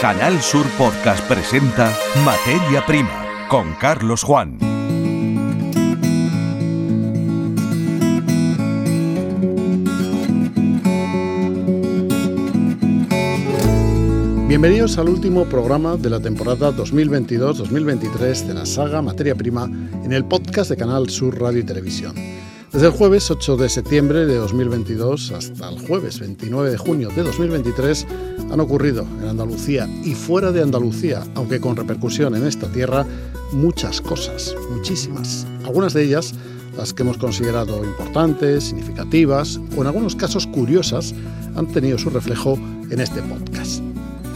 Canal Sur Podcast presenta Materia Prima con Carlos Juan. Bienvenidos al último programa de la temporada 2022-2023 de la saga Materia Prima en el podcast de Canal Sur Radio y Televisión. Desde el jueves 8 de septiembre de 2022 hasta el jueves 29 de junio de 2023 han ocurrido en Andalucía y fuera de Andalucía, aunque con repercusión en esta tierra, muchas cosas, muchísimas. Algunas de ellas las que hemos considerado importantes, significativas o en algunos casos curiosas, han tenido su reflejo en este podcast.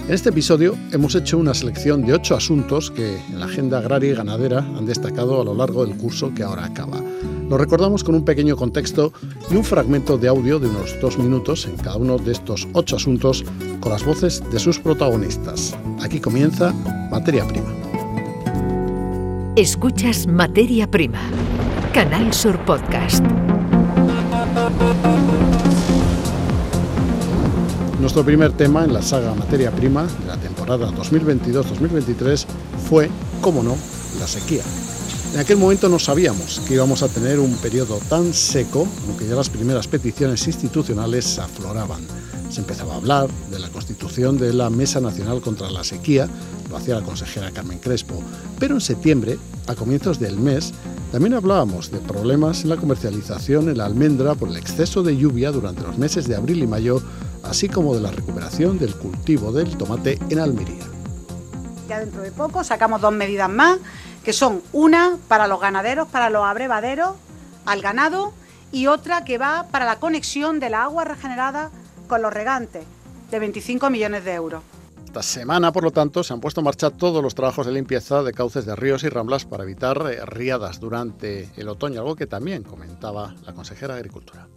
En este episodio hemos hecho una selección de ocho asuntos que en la agenda agraria y ganadera han destacado a lo largo del curso que ahora acaba. Lo recordamos con un pequeño contexto y un fragmento de audio de unos dos minutos en cada uno de estos ocho asuntos con las voces de sus protagonistas. Aquí comienza Materia Prima. Escuchas Materia Prima, Canal Sur Podcast. Nuestro primer tema en la saga Materia Prima de la temporada 2022-2023 fue, como no, la sequía. En aquel momento no sabíamos que íbamos a tener un periodo tan seco, aunque ya las primeras peticiones institucionales afloraban. Se empezaba a hablar de la constitución de la Mesa Nacional contra la Sequía, lo hacía la consejera Carmen Crespo, pero en septiembre, a comienzos del mes, también hablábamos de problemas en la comercialización en la almendra por el exceso de lluvia durante los meses de abril y mayo así como de la recuperación del cultivo del tomate en Almería. Ya dentro de poco sacamos dos medidas más, que son una para los ganaderos, para los abrevaderos, al ganado, y otra que va para la conexión de la agua regenerada con los regantes, de 25 millones de euros. Esta semana, por lo tanto, se han puesto en marcha todos los trabajos de limpieza de cauces de ríos y ramblas para evitar eh, riadas durante el otoño, algo que también comentaba la consejera de Agricultura.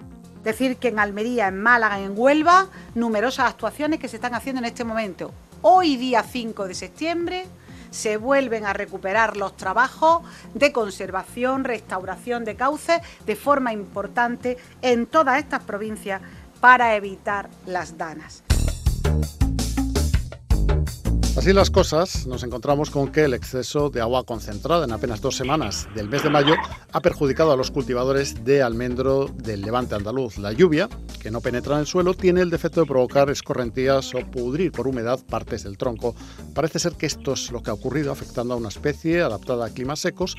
Decir que en Almería, en Málaga, en Huelva, numerosas actuaciones que se están haciendo en este momento. Hoy día 5 de septiembre se vuelven a recuperar los trabajos de conservación, restauración de cauces de forma importante en todas estas provincias para evitar las danas. Así las cosas, nos encontramos con que el exceso de agua concentrada en apenas dos semanas del mes de mayo ha perjudicado a los cultivadores de almendro del levante andaluz. La lluvia, que no penetra en el suelo, tiene el defecto de provocar escorrentías o pudrir por humedad partes del tronco. Parece ser que esto es lo que ha ocurrido, afectando a una especie adaptada a climas secos,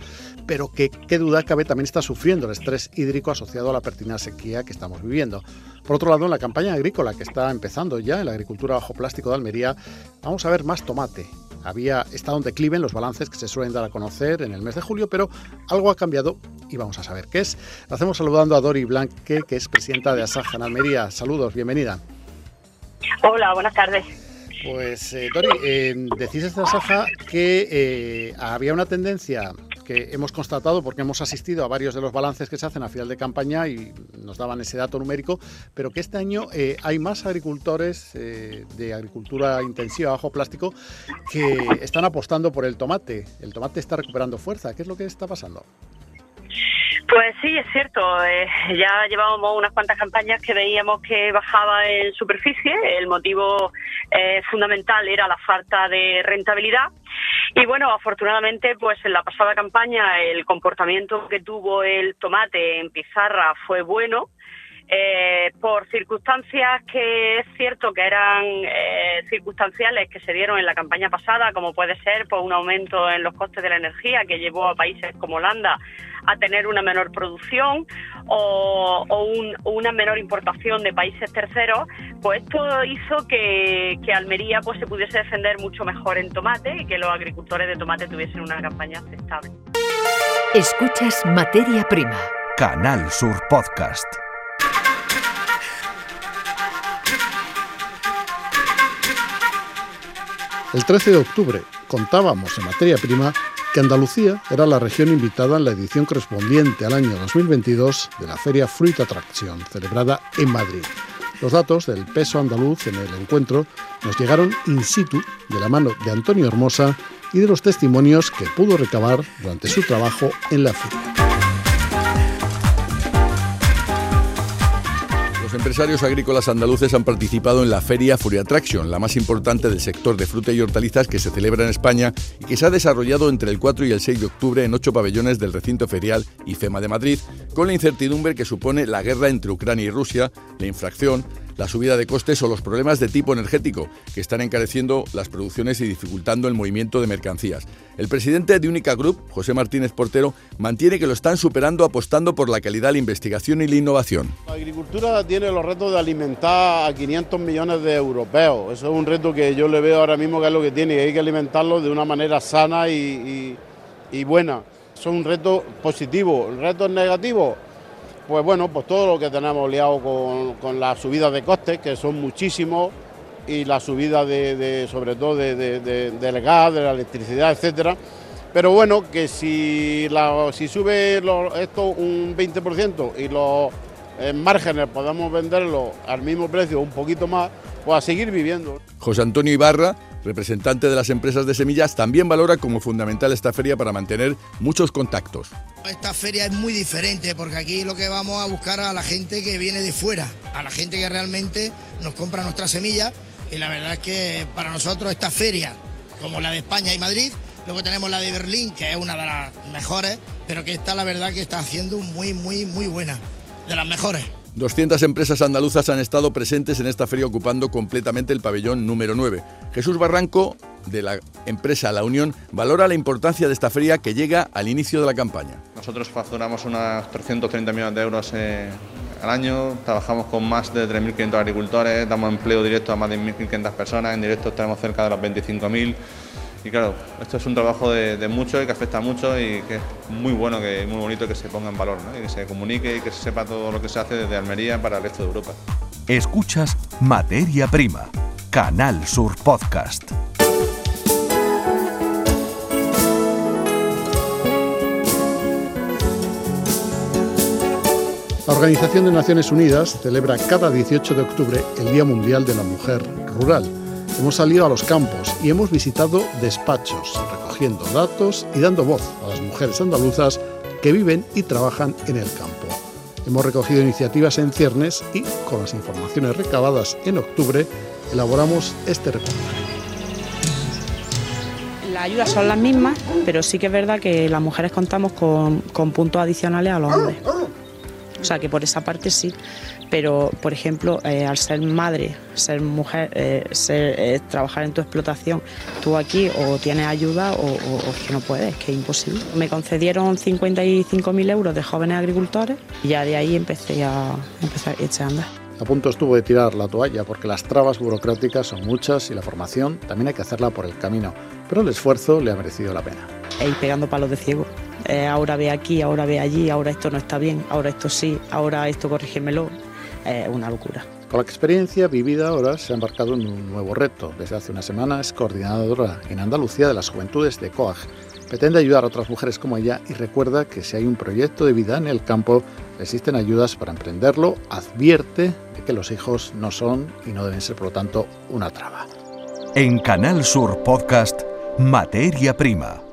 pero que, qué duda cabe, también está sufriendo el estrés hídrico asociado a la pertinaz sequía que estamos viviendo. Por otro lado, en la campaña agrícola que está empezando ya en la agricultura bajo plástico de Almería, vamos a ver más tomate. Había estado en declive en los balances que se suelen dar a conocer en el mes de julio, pero algo ha cambiado y vamos a saber qué es. Lo hacemos saludando a Dori Blanque, que es presidenta de Asaja en Almería. Saludos, bienvenida. Hola, buenas tardes. Pues eh, Dori, eh, decís desde Asaja que eh, había una tendencia que hemos constatado porque hemos asistido a varios de los balances que se hacen a final de campaña y nos daban ese dato numérico, pero que este año eh, hay más agricultores eh, de agricultura intensiva bajo plástico que están apostando por el tomate. El tomate está recuperando fuerza. ¿Qué es lo que está pasando? Pues sí, es cierto. Eh, ya llevábamos unas cuantas campañas que veíamos que bajaba en superficie. El motivo eh, fundamental era la falta de rentabilidad. Y bueno, afortunadamente, pues en la pasada campaña el comportamiento que tuvo el tomate en pizarra fue bueno. Eh, por circunstancias que es cierto que eran eh, circunstanciales que se dieron en la campaña pasada, como puede ser por un aumento en los costes de la energía que llevó a países como Holanda a tener una menor producción o, una menor importación de países terceros, pues esto hizo que, que, Almería pues se pudiese defender mucho mejor en tomate y que los agricultores de tomate tuviesen una campaña aceptable. Escuchas Materia Prima. Canal Sur Podcast. El 13 de octubre contábamos en materia prima que Andalucía era la región invitada en la edición correspondiente al año 2022 de la Feria Fruit Attraction, celebrada en Madrid. Los datos del peso andaluz en el encuentro nos llegaron in situ de la mano de Antonio Hermosa y de los testimonios que pudo recabar durante su trabajo en la feria. Los empresarios agrícolas andaluces han participado en la feria Furia Attraction, la más importante del sector de fruta y hortalizas que se celebra en España y que se ha desarrollado entre el 4 y el 6 de octubre en ocho pabellones del recinto ferial IFEMA de Madrid, con la incertidumbre que supone la guerra entre Ucrania y Rusia, la infracción, la subida de costes o los problemas de tipo energético, que están encareciendo las producciones y dificultando el movimiento de mercancías. El presidente de Única Group, José Martínez Portero, mantiene que lo están superando apostando por la calidad, la investigación y la innovación. La agricultura tiene los retos de alimentar a 500 millones de europeos. Eso es un reto que yo le veo ahora mismo que es lo que tiene, y hay que alimentarlo de una manera sana y, y buena. Son un reto positivo. ¿Retos negativos? Pues bueno, pues todo lo que tenemos liado con, con las subidas de costes, que son muchísimos, y la subida de, sobre todo del gas, de la electricidad, etcétera. Pero bueno, que si, si sube esto un 20% y los eh, márgenes podemos venderlo al mismo precio, un poquito más, pues a seguir viviendo. José Antonio Ibarra representante de las empresas de semillas, también valora como fundamental esta feria para mantener muchos contactos. Esta feria es muy diferente porque aquí lo que vamos a buscar a la gente que viene de fuera, a la gente que realmente nos compra nuestras semillas y la verdad es que para nosotros esta feria, como la de España y Madrid, luego tenemos la de Berlín, que es una de las mejores, pero que esta la verdad que está haciendo muy, muy, muy buena, de las mejores. 200 empresas andaluzas han estado presentes en esta feria ocupando completamente el pabellón número 9. Jesús Barranco, de la empresa La Unión, valora la importancia de esta feria que llega al inicio de la campaña. Nosotros facturamos unos 330 millones de euros eh, al año, trabajamos con más de 3.500 agricultores, damos empleo directo a más de 1.500 personas, en directo tenemos cerca de los 25.000 y claro, esto es un trabajo de, mucho y que afecta mucho y que es muy bueno, que muy bonito que se ponga en valor, y que se comunique y que se sepa todo lo que se hace desde Almería para el resto de Europa. Escuchas Materia Prima, Canal Sur Podcast. La Organización de Naciones Unidas celebra cada 18 de octubre el Día Mundial de la Mujer Rural Hemos salido a los campos y hemos visitado despachos, recogiendo datos y dando voz a las mujeres andaluzas que viven y trabajan en el campo. Hemos recogido iniciativas en ciernes y, con las informaciones recabadas en octubre, elaboramos este reportaje. Las ayudas son las mismas, pero sí que es verdad que las mujeres contamos con, con puntos adicionales a los hombres. O sea que por esa parte sí pero por ejemplo, eh, al ser madre, ser mujer, eh, eh, trabajar en tu explotación, tú aquí o tienes ayuda o, es que no puedes, es que es imposible. Me concedieron 55.000 euros de jóvenes agricultores y ya de ahí empecé a, empezar a echar a andar. A punto estuvo de tirar la toalla porque las trabas burocráticas son muchas y la formación también hay que hacerla por el camino, pero el esfuerzo le ha merecido la pena. E ir pegando palos de ciego. ahora ve aquí, ahora ve allí, ahora esto no está bien, ahora esto sí, ahora esto corrígemelo una locura. Con la experiencia vivida ahora se ha embarcado en un nuevo reto. Desde hace una semana es coordinadora en Andalucía de las juventudes de COAG. Pretende ayudar a otras mujeres como ella y recuerda que si hay un proyecto de vida en el campo, existen ayudas para emprenderlo. Advierte de que los hijos no son y no deben ser, por lo tanto, una traba. En Canal Sur Podcast, Materia Prima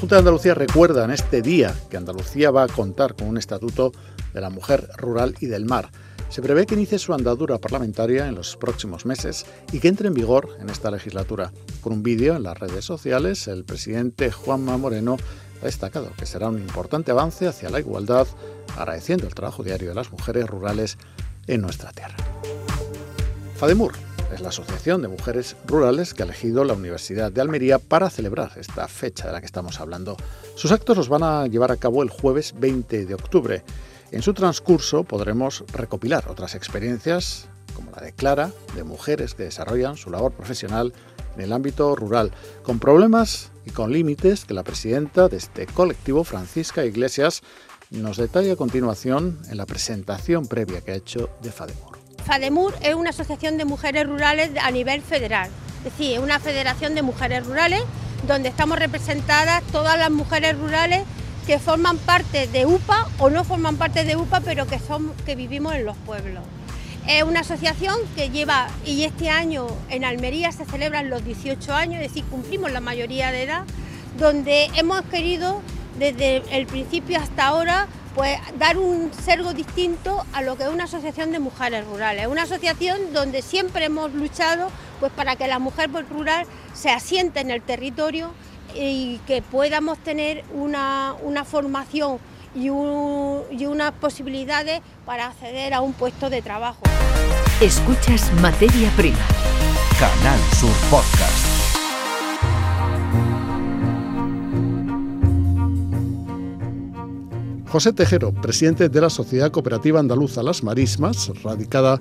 Junta de Andalucía recuerda en este día que Andalucía va a contar con un estatuto de la mujer rural y del mar. Se prevé que inicie su andadura parlamentaria en los próximos meses y que entre en vigor en esta legislatura. Con un vídeo en las redes sociales, el presidente Juanma Moreno ha destacado que será un importante avance hacia la igualdad, agradeciendo el trabajo diario de las mujeres rurales en nuestra tierra. FADEMUR es la Asociación de Mujeres Rurales que ha elegido la Universidad de Almería para celebrar esta fecha de la que estamos hablando. Sus actos los van a llevar a cabo el jueves 20 de octubre. En su transcurso podremos recopilar otras experiencias, como la de Clara, de mujeres que desarrollan su labor profesional en el ámbito rural, con problemas y con límites que la presidenta de este colectivo, Francisca Iglesias, nos detalla a continuación en la presentación previa que ha hecho de FADEMUR. FADEMUR es una asociación de mujeres rurales a nivel federal, es decir, es una federación de mujeres rurales donde estamos representadas todas las mujeres rurales que forman parte de UPA o no forman parte de UPA, pero que, son, que vivimos en los pueblos. Es una asociación que lleva, y este año en Almería se celebran los 18 años, es decir, cumplimos la mayoría de edad, donde hemos querido desde el principio hasta ahora pues dar un sergo distinto a lo que es una asociación de mujeres rurales. Una asociación donde siempre hemos luchado pues para que la mujer rural se asiente en el territorio y que podamos tener una, formación y, y unas posibilidades para acceder a un puesto de trabajo. Escuchas Materia Prima. Canal Sur Podcast. José Tejero, presidente de la Sociedad Cooperativa Andaluza Las Marismas, radicada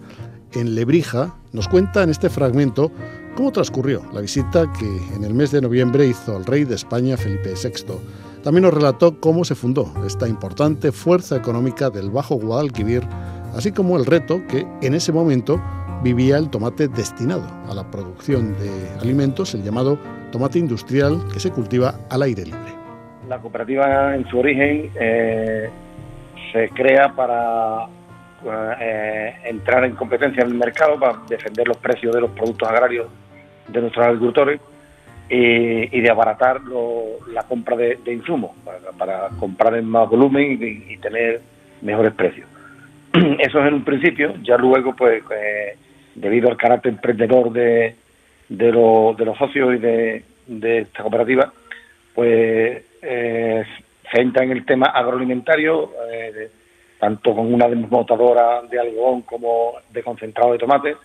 en Lebrija, nos cuenta en este fragmento cómo transcurrió la visita que en el mes de noviembre hizo el rey de España Felipe VI. También nos relató cómo se fundó esta importante fuerza económica del Bajo Guadalquivir, así como el reto que en ese momento vivía el tomate destinado a la producción de alimentos, el llamado tomate industrial que se cultiva al aire libre. La cooperativa en su origen eh, se crea para eh, entrar en competencia en el mercado, para defender los precios de los productos agrarios de nuestros agricultores y, de abaratar la compra de, insumos, para, comprar en más volumen y, tener mejores precios. Eso es en un principio, ya luego, pues, eh, debido al carácter emprendedor de, los socios y de esta cooperativa, pues eh, se en el tema agroalimentario, eh, tanto con una desmotadora de algodón como de concentrado de tomate.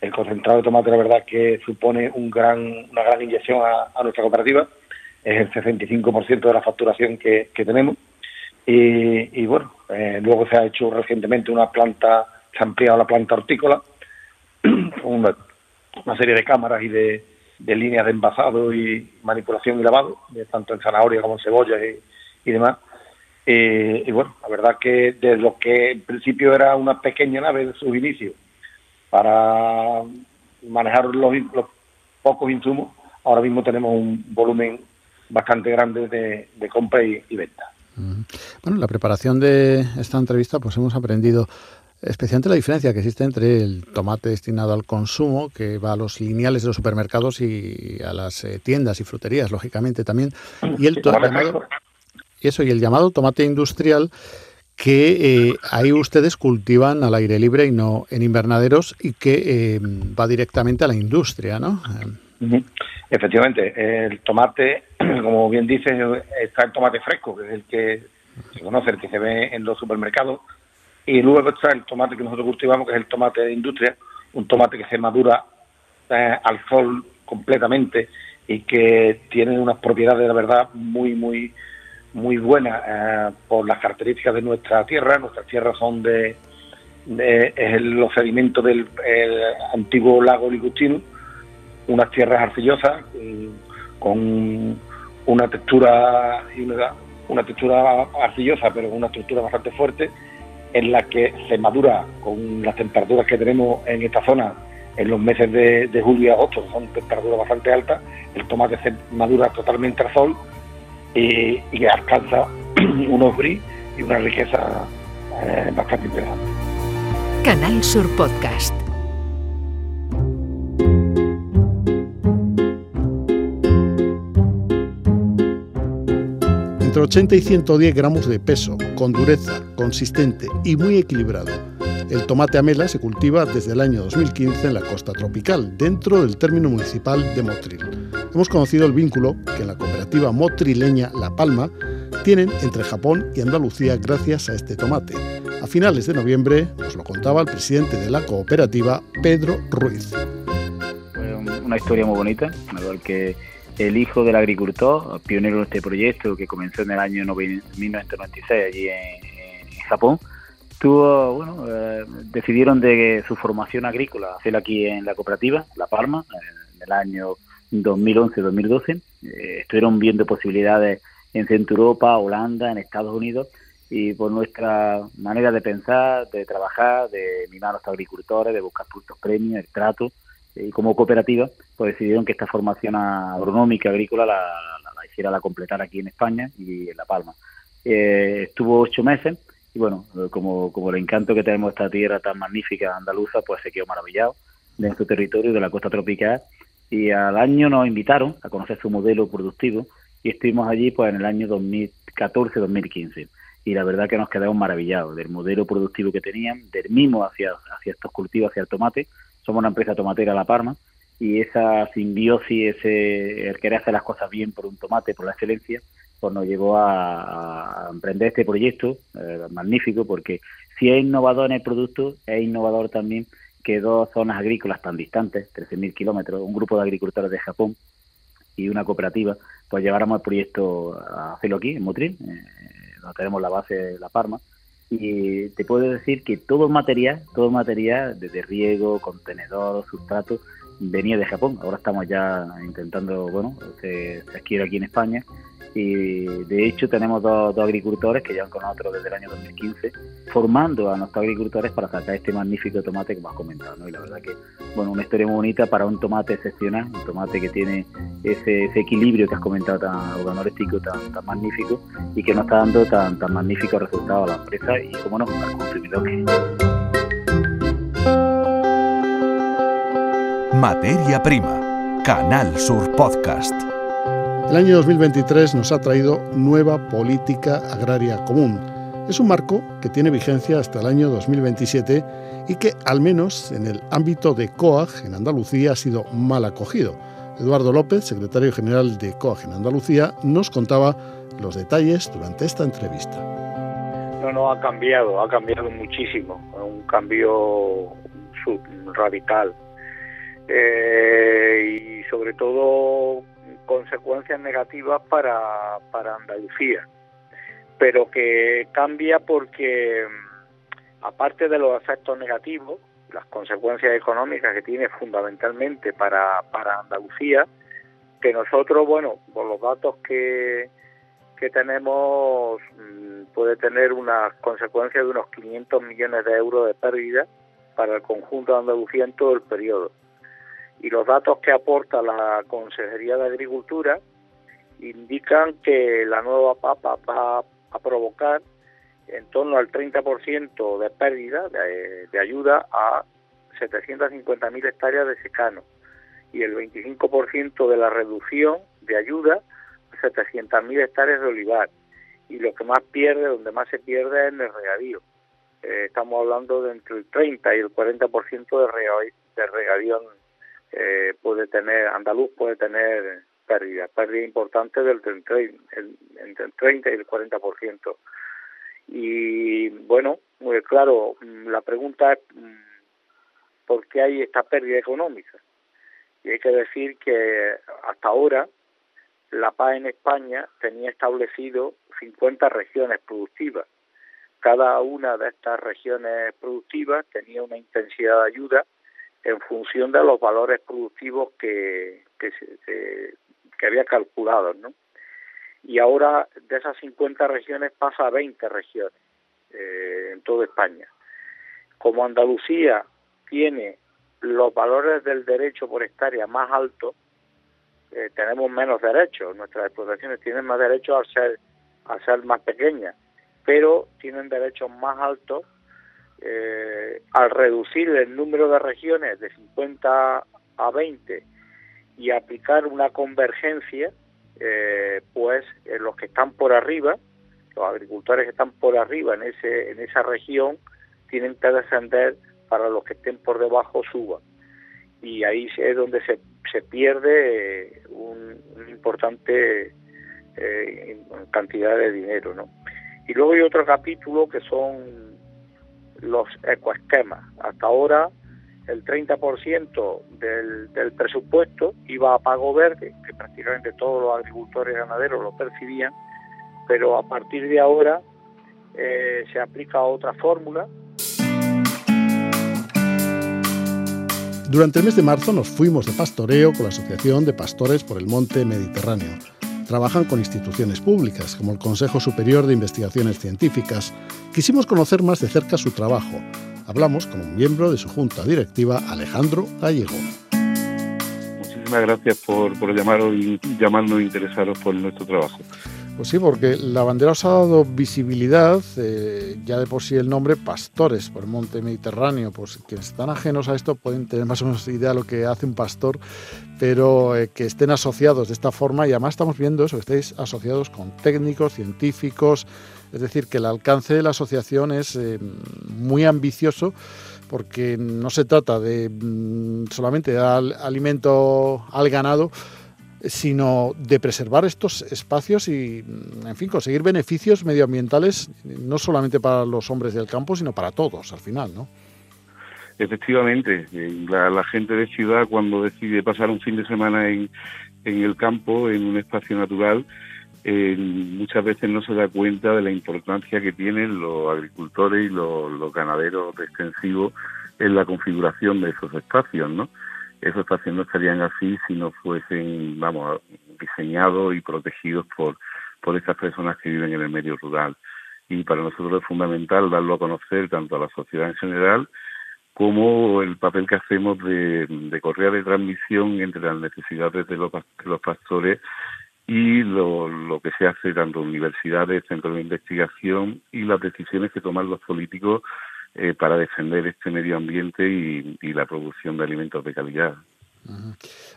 El concentrado de tomate, la verdad, que supone un gran, una gran inyección a, nuestra cooperativa. Es el 65% de la facturación que, tenemos. Y, bueno, eh, luego se ha hecho recientemente una planta, se ha ampliado la planta hortícola, con una serie de cámaras y de, de líneas de envasado y manipulación y lavado, tanto en zanahoria como en cebolla y, demás. Eh, y bueno, la verdad que de lo que en principio era una pequeña nave de sus inicios para manejar los, pocos insumos, ahora mismo tenemos un volumen bastante grande de, compra y, y venta. Bueno, en la preparación de esta entrevista pues hemos aprendido especialmente la diferencia que existe entre el tomate destinado al consumo, que va a los lineales de los supermercados y a las eh, tiendas y fruterías, lógicamente también, y el llamado, eso y el llamado tomate industrial que eh, ahí ustedes cultivan al aire libre y no en invernaderos y que eh, va directamente a la industria, ¿no? Efectivamente, el tomate, como bien dices, está el tomate fresco, que es el que se conoce, el que se ve en los supermercados, y luego está el tomate que nosotros cultivamos, que es el tomate de industria, un tomate que se madura eh, al sol completamente y que tiene unas propiedades, la verdad, muy, muy, muy buenas eh, por las características de nuestra tierra. Nuestras tierras son de, es los sedimentos del antiguo lago Ligustino, unas tierras arcillosas con una textura una, una textura arcillosa, pero con una estructura bastante fuerte en la que se madura con las temperaturas que tenemos en esta zona en los meses de, julio y agosto, son temperaturas bastante altas, el tomate se madura totalmente al sol y, alcanza unos bris y una riqueza eh, bastante interesante. Canal Sur Podcast. Entre 80 y 110 gramos de peso, con dureza, consistente y muy equilibrado. El tomate amela se cultiva desde el año 2015 en la costa tropical, dentro del término municipal de Motril. Hemos conocido el vínculo que en la cooperativa motrileña La Palma tienen entre Japón y Andalucía gracias a este tomate. A finales de noviembre nos lo contaba el presidente de la cooperativa, Pedro Ruiz. una historia muy bonita, que el hijo del agricultor, pionero en este proyecto que comenzó en el año 1996 allí en, Japón, tuvo, bueno, eh, decidieron de su formación agrícola hacerla aquí en la cooperativa, La Palma, en el año 2011-2012. Eh, estuvieron viendo posibilidades en Centro Europa, Holanda, en Estados Unidos, y por nuestra manera de pensar, de trabajar, de mimar a los agricultores, de buscar puntos premios, el trato, y como cooperativa, pues decidieron que esta formación agronómica agrícola la, hiciera la completar aquí en España y en La Palma. Eh, estuvo ocho meses y bueno, como, como el encanto que tenemos esta tierra tan magnífica andaluza, pues se quedó maravillado de nuestro territorio, de la costa tropical y al año nos invitaron a conocer su modelo productivo y estuvimos allí pues en el año 2014-2015. y la verdad que nos quedamos maravillados del modelo productivo que tenían, del mismo hacia, hacia estos cultivos, hacia el tomate. Somos una empresa tomatera La Parma y esa simbiosis, ese el querer hacer las cosas bien por un tomate, por la excelencia, pues nos llevó a, emprender este proyecto eh, magnífico porque si es innovador en el producto, es innovador también que dos zonas agrícolas tan distantes, 13.000 kilómetros, un grupo de agricultores de Japón y una cooperativa, pues lleváramos el proyecto a hacerlo aquí, en Motril, eh, donde tenemos la base de La Parma, y te puedo decir que todo material, todo material, desde riego, contenedor, sustrato, venía de Japón. Ahora estamos ya intentando, bueno, se adquiere aquí en España y de hecho tenemos dos, agricultores que llevan con nosotros desde el año 2015 formando a nuestros agricultores para sacar este magnífico tomate que hemos comentado ¿no? y la verdad que bueno una historia muy bonita para un tomate excepcional un tomate que tiene ese, equilibrio que has comentado tan organoléptico tan, tan magnífico y que nos está dando tan, tan magníficos resultados a la empresa y como no al consumidor que Materia Prima Canal Sur Podcast el año 2023 nos ha traído nueva política agraria común. Es un marco que tiene vigencia hasta el año 2027 y que, al menos en el ámbito de COAG en Andalucía, ha sido mal acogido. Eduardo López, secretario general de COAG en Andalucía, nos contaba los detalles durante esta entrevista. No, no, ha cambiado, ha cambiado muchísimo, un cambio radical. Eh, y sobre todo consecuencias negativas para, para Andalucía, pero que cambia porque, mm, aparte de los efectos negativos, las consecuencias económicas que tiene fundamentalmente para, para Andalucía, que nosotros, bueno, por los datos que, que tenemos, mm, puede tener unas consecuencias de unos 500 millones de euros de pérdida para el conjunto de Andalucía en todo el periodo y los datos que aporta la Consejería de Agricultura indican que la nueva papa va a provocar en torno al 30% de pérdida de, ayuda a 750.000 hectáreas de secano y el 25% de la reducción de ayuda a 700.000 hectáreas de olivar. Y lo que más pierde, donde más se pierde es en el regadío. Eh, estamos hablando de entre el 30 y el 40% de, de regadío eh, puede tener, andaluz puede tener pérdidas, pérdidas importantes del entre el 30 y el 40%. Y bueno, muy claro, mm, la pregunta es mm, por qué hay esta pérdida económica. Y hay que decir que hasta ahora la paz en España tenía establecido 50 regiones productivas. Cada una de estas regiones productivas tenía una intensidad de ayuda en función de los valores productivos que, que, que había calculado, ¿no? Y ahora de esas 50 regiones pasa a 20 regiones eh, en toda España. Como Andalucía tiene los valores del derecho por hectárea más altos, eh, tenemos menos derechos. Nuestras explotaciones tienen más derechos al ser, al ser más pequeñas, pero tienen derechos más altos eh, al reducir el número de regiones de 50 a 20 y aplicar una convergencia, eh, pues los que están por arriba, los agricultores que están por arriba en ese en esa región tienen que descender para los que estén por debajo suban y ahí es donde se, se pierde eh, un, importante cantidad de dinero, ¿no? Y luego hay otro capítulo que son los ecoesquemas. Hasta ahora el 30% del, del presupuesto iba a pago verde, que prácticamente todos los agricultores y ganaderos lo percibían, pero a partir de ahora eh, se aplica otra fórmula. Durante el mes de marzo nos fuimos de pastoreo con la Asociación de Pastores por el Monte Mediterráneo trabajan con instituciones públicas, como el Consejo Superior de Investigaciones Científicas. Quisimos conocer más de cerca su trabajo. Hablamos con un miembro de su junta directiva, Alejandro Gallego. Muchísimas gracias por, llamarnos interesados por nuestro trabajo. Pues sí, porque la bandera os ha dado visibilidad, eh, ya de por sí el nombre, Pastores por el Monte Mediterráneo. Pues quienes están ajenos a esto pueden tener más o menos idea de lo que hace un pastor, pero eh, que estén asociados de esta forma y además estamos viendo eso, que estéis asociados con técnicos, científicos, Es decir, que el alcance de la asociación es eh, muy ambicioso porque no se trata de mm, solamente dar alimento al ganado, sino de preservar estos espacios y, mm, en fin, conseguir beneficios medioambientales no solamente para los hombres del campo, sino para todos al final, ¿no? Efectivamente, eh, la, gente de ciudad cuando decide pasar un fin de semana en, en el campo, en un espacio natural, eh, muchas veces no se da cuenta de la importancia que tienen los agricultores y los, los ganaderos extensivos en la configuración de esos espacios, ¿no? Esos no estarían así si no fuesen, vamos, diseñados y protegidos por, por estas personas que viven en el medio rural. Y para nosotros es fundamental darlo a conocer tanto a la sociedad en general como el papel que hacemos de, de correa de transmisión entre las necesidades de los, de los pastores y lo, lo, que se hace tanto universidades, centros de investigación y las decisiones que toman los políticos eh, para defender este medio ambiente y, y la producción de alimentos de calidad.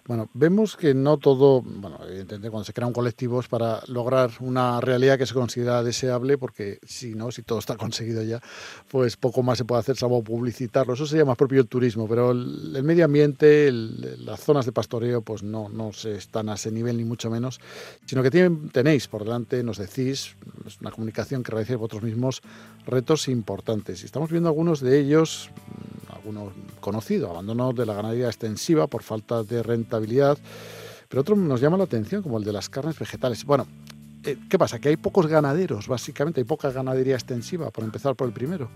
Bueno, vemos que no todo, bueno, evidentemente cuando se crean colectivos para lograr una realidad que se considera deseable, porque si no, si todo está conseguido ya, pues poco más se puede hacer salvo publicitarlo. Eso sería más propio el turismo, pero el, medio ambiente, las zonas de pastoreo, pues no, no se están a ese nivel ni mucho menos, sino que tienen, tenéis por delante, nos decís, es una comunicación que realizáis vosotros mismos, retos importantes. Y estamos viendo algunos de ellos algunos conocido, abandono de la ganadería extensiva por falta de rentabilidad, pero otro nos llama la atención, como el de las carnes vegetales. Bueno, eh, ¿qué pasa? Que hay pocos ganaderos, básicamente, hay poca ganadería extensiva, por empezar por el primero.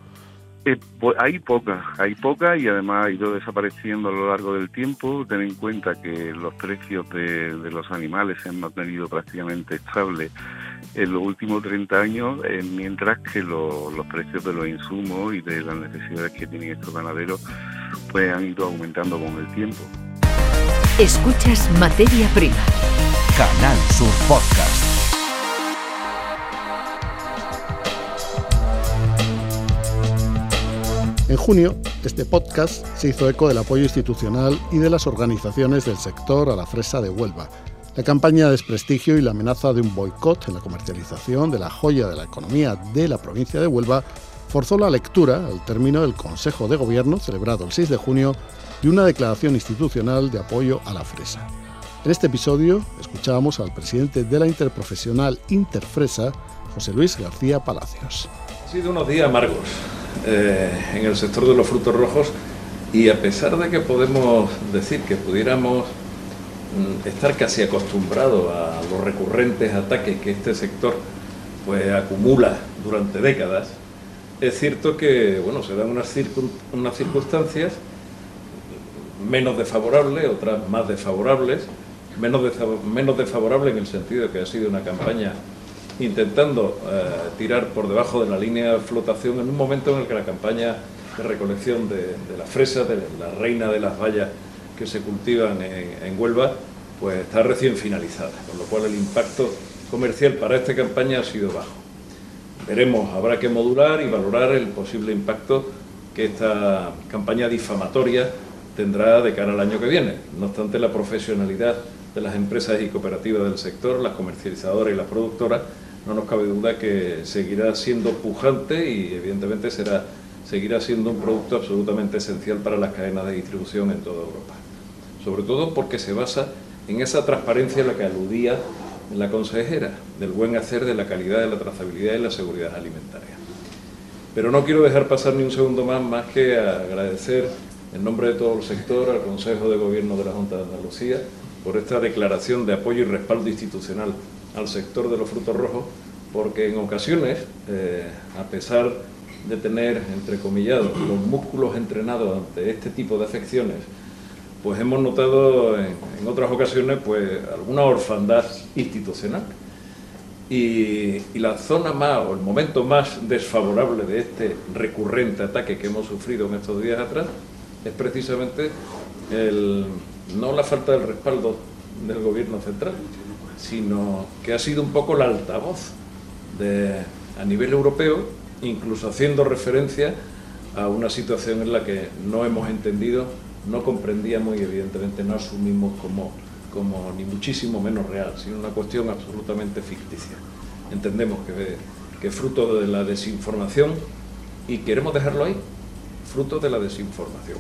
Eh, pues hay poca, hay poca y además ha ido desapareciendo a lo largo del tiempo. Ten en cuenta que los precios de, de los animales se han mantenido prácticamente estables en los últimos 30 años, eh, mientras que los precios de los insumos y de las necesidades que tienen estos ganaderos pues han ido aumentando con el tiempo. Escuchas Materia Prima. Canal Sur Podcast. Junio, este podcast se hizo eco del apoyo institucional y de las organizaciones del sector a la fresa de Huelva la campaña de desprestigio y la amenaza de un boicot en la comercialización de la joya de la economía de la provincia de Huelva forzó la lectura, al término del Consejo de Gobierno celebrado el 6 de junio, de una declaración institucional de apoyo a la fresa. En este episodio escuchábamos al presidente de la interprofesional Interfresa, José Luis García Palacios. Ha sido unos días amargos eh, en el sector de los frutos rojos y a pesar de que podemos decir que pudiéramos Mm, estar casi acostumbrado a los recurrentes ataques que este sector pues acumula durante décadas, es cierto que bueno, se dan unas, unas circunstancias menos desfavorables, otras más desfavorables, menos, menos desfavorables en el sentido de que ha sido una campaña intentando eh, tirar por debajo de la línea de flotación en un momento en el que la campaña de recolección de, de la fresa, de la reina de las vallas, que se cultivan en, Huelva, pues está recién finalizada, con lo cual el impacto comercial para esta campaña ha sido bajo. Veremos, habrá que modular y valorar el posible impacto que esta campaña difamatoria tendrá de cara al año que viene. No obstante, la profesionalidad de las empresas y cooperativas del sector, las comercializadoras y las productoras, no nos cabe duda que seguirá siendo pujante y evidentemente será, seguirá siendo un producto absolutamente esencial para las cadenas de distribución en toda Europa sobre todo porque se basa en esa transparencia a la que aludía la consejera, del buen hacer, de la calidad, de la trazabilidad y la seguridad alimentaria. Pero no quiero dejar pasar ni un segundo más, más que agradecer en nombre de todo el sector al Consejo de Gobierno de la Junta de Andalucía por esta declaración de apoyo y respaldo institucional al sector de los frutos rojos, porque en ocasiones, eh, a pesar de tener, entre comillados, los músculos entrenados ante este tipo de afecciones, pues hemos notado en, otras ocasiones pues alguna orfandad institucional. Y, la zona más, o el momento más desfavorable de este recurrente ataque que hemos sufrido en estos días atrás es precisamente el, no la falta del respaldo del gobierno central, sino que ha sido un poco la altavoz de, a nivel europeo, incluso haciendo referencia a una situación en la que no hemos entendido no comprendíamos y evidentemente no asumimos como, como ni muchísimo menos real, sino una cuestión absolutamente ficticia. Entendemos que que fruto de la desinformación, y queremos dejarlo ahí, fruto de la desinformación.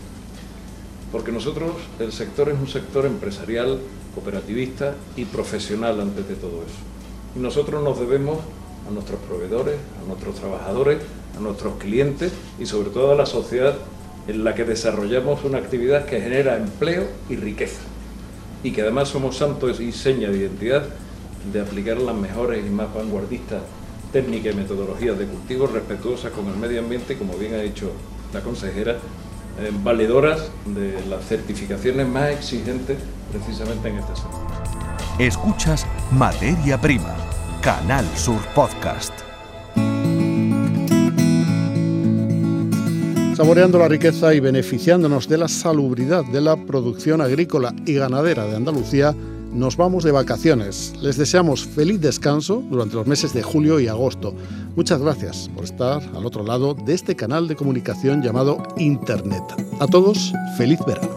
Porque nosotros, el sector es un sector empresarial, cooperativista y profesional antes de todo eso. Y nosotros nos debemos a nuestros proveedores, a nuestros trabajadores, a nuestros clientes y sobre todo a la sociedad en la que desarrollamos una actividad que genera empleo y riqueza. Y que además somos santos y seña de identidad de aplicar las mejores y más vanguardistas técnicas y metodologías de cultivo respetuosas con el medio ambiente, como bien ha dicho la consejera, eh, valedoras de las certificaciones más exigentes precisamente en este sector. Escuchas Materia Prima, Canal Sur Podcast. Saboreando la riqueza y beneficiándonos de la salubridad de la producción agrícola y ganadera de Andalucía, nos vamos de vacaciones. Les deseamos feliz descanso durante los meses de julio y agosto. Muchas gracias por estar al otro lado de este canal de comunicación llamado Internet. A todos, feliz verano.